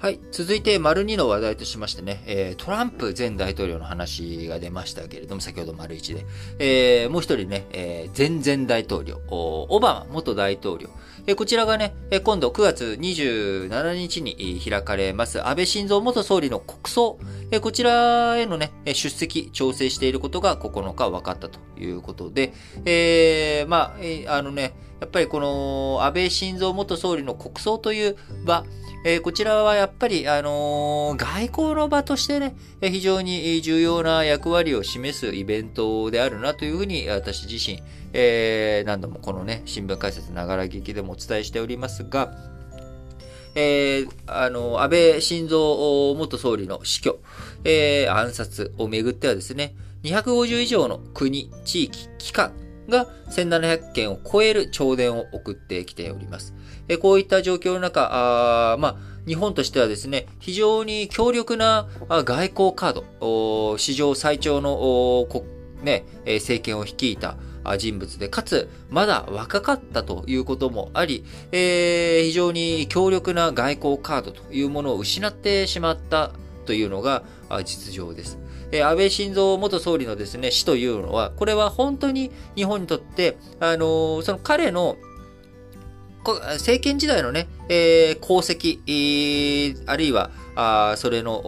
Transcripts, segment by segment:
はい。続いて、丸2の話題としましてね、えー、トランプ前大統領の話が出ましたけれども、先ほど丸1で。えー、もう一人ね、えー、前々大統領、オバマ元大統領。えー、こちらがね、今度9月27日に開かれます、安倍晋三元総理の国葬。えー、こちらへのね、出席、調整していることが9日分かったということで、えー、まあ、えー、あのね、やっぱりこの安倍晋三元総理の国葬という場、えー、こちらはやっぱり、あのー、外交の場としてね、非常に重要な役割を示すイベントであるなというふうに私自身、えー、何度もこのね、新聞解説ながら劇でもお伝えしておりますが、えー、あの、安倍晋三元総理の死去、えー、暗殺をめぐってはですね、250以上の国、地域、機関が1700件を超える弔電を送ってきております。えこういった状況の中、あまあ、日本としてはですね、非常に強力な外交カード、史上最長の、ね、政権を率いた人物で、かつ、まだ若かったということもあり、えー、非常に強力な外交カードというものを失ってしまったというのが実情です。え安倍晋三元総理のですね、死というのは、これは本当に日本にとって、あのその彼の政権時代のね、えー、功績、あるいは、あそれの、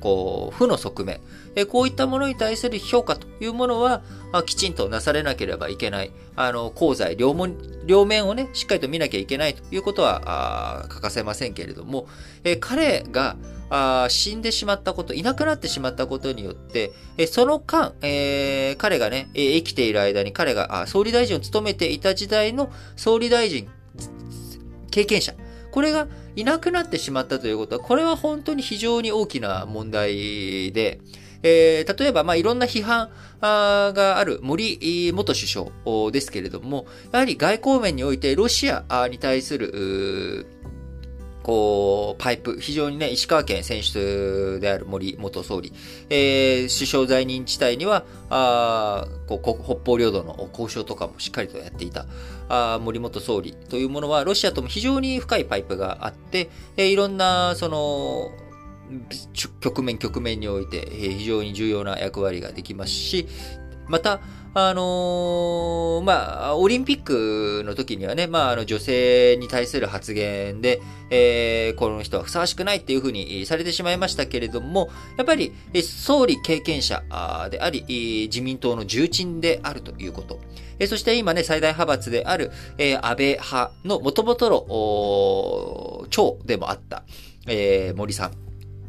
こう、負の側面、え、こういったものに対する評価というものは、あきちんとなされなければいけない。あの、功罪両面、両面をね、しっかりと見なきゃいけないということは、あ欠かせませんけれども、え、彼が、あ死んでしまったこと、いなくなってしまったことによって、えその間、えー、彼がね、え生きている間に彼があ総理大臣を務めていた時代の総理大臣、経験者、これがいなくなってしまったということは、これは本当に非常に大きな問題で、えー、例えば、まあ、いろんな批判がある森元首相ですけれども、やはり外交面においてロシアに対する、こう、パイプ、非常にね、石川県選出である森元総理、えー、首相在任地帯には、あこう北方領土の交渉とかもしっかりとやっていた、あ森元総理。というものは、ロシアとも非常に深いパイプがあって、えー、いろんな、その、局面局面において、えー、非常に重要な役割ができますし、また、あのー、まあ、オリンピックの時にはね、まあ、あの、女性に対する発言で、えー、この人はふさわしくないっていうふうにされてしまいましたけれども、やっぱり、総理経験者であり、自民党の重鎮であるということ。そして今ね、最大派閥である、え安倍派の元々の、長でもあった、えー、森さん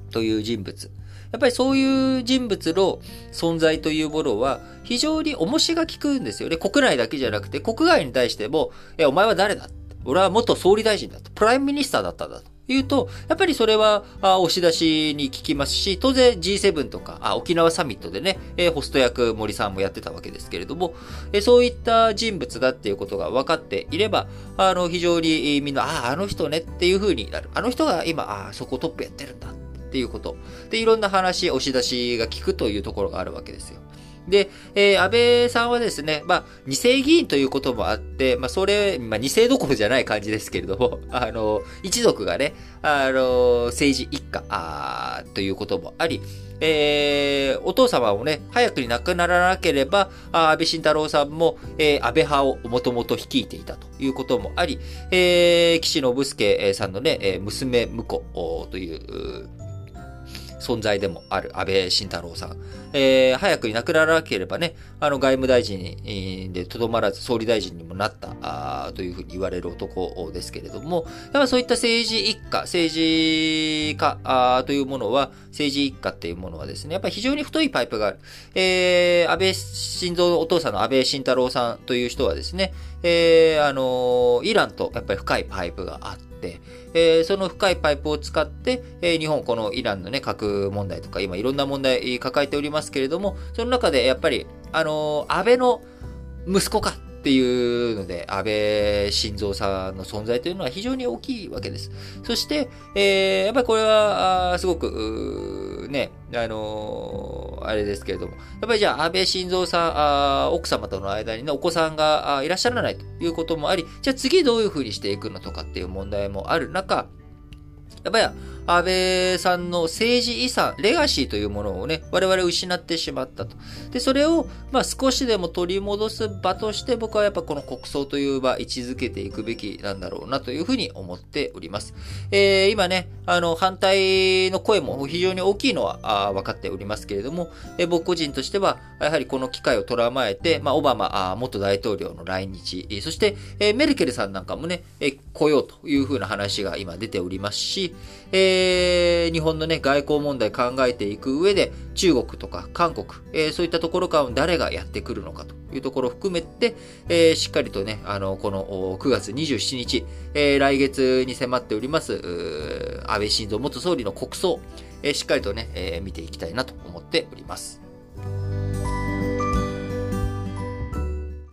という人物。やっぱりそういう人物の存在というものは非常に重しが効くんですよね。国内だけじゃなくて国外に対しても、え、お前は誰だ？俺は元総理大臣だと。 Prime Minister だったんだと。いうと、やっぱりそれは、あ押し出しに効きますし、当然 G7 とか、あ沖縄サミットでね、えー、ホスト役森さんもやってたわけですけれども、えー、そういった人物だっていうことが分かっていれば、あの、非常にみんな、ああ、あの人ねっていう風になる。あの人が今、ああ、そこトップやってるんだっていうこと。で、いろんな話、押し出しが効くというところがあるわけですよ。で、えー、安倍さんはですね、まあ、二世議員ということもあって、まあ、それ、まあ、二世どころじゃない感じですけれども、あの、一族がね、あの、政治一家、あということもあり、えー、お父様をね、早くに亡くならなければ、安倍晋太郎さんも、えー、安倍派をもともと率いていたということもあり、えー、岸信介さんのね、娘婿という、存在でもある安倍晋太郎さん。えー、早くいなくならなければね、あの外務大臣でとどまらず総理大臣にもなったあというふうに言われる男ですけれども、やっぱそういった政治一家、政治家あというものは、政治一家っていうものはですね、やっぱり非常に太いパイプがある。えー、安倍晋三のお父さんの安倍晋太郎さんという人はですね、えー、あのイランとやっぱり深いパイプがあって、、えー、その深いパイプを使って、えー、日本、このイランのね、核問題とか、今いろんな問題抱えておりますけれども、その中でやっぱり、あのー、安倍の息子かっていうので、安倍晋三さんの存在というのは非常に大きいわけです。そして、えー、やっぱりこれは、すごく、ね、あの、あれですけれども、やっぱりじゃあ、安倍晋三さん、あ奥様との間にね、お子さんがいらっしゃらないということもあり、じゃあ次どういうふうにしていくのとかっていう問題もある中、やっぱり安倍さんの政治遺産、レガシーというものをね、我々失ってしまったと。で、それを、まあ少しでも取り戻す場として僕はやっぱこの国葬という場、位置づけていくべきなんだろうなというふうに思っております。えー、今ね、あの、反対の声も非常に大きいのはあ分かっておりますけれども、えー、僕個人としては、やはりこの機会を捉まえて、まあ、オバマ元大統領の来日、そして、えー、メルケルさんなんかもね、えー、来ようというふうな話が今出ておりますし、えー、日本のね、外交問題考えていく上で、中国とか韓国、えー、そういったところから誰がやってくるのかというところを含めて、えー、しっかりとね、あの、この9月27日、えー、来月に迫っております、安倍晋三元総理の国葬、えー、しっかりとね、えー、見ていきたいなと思っております。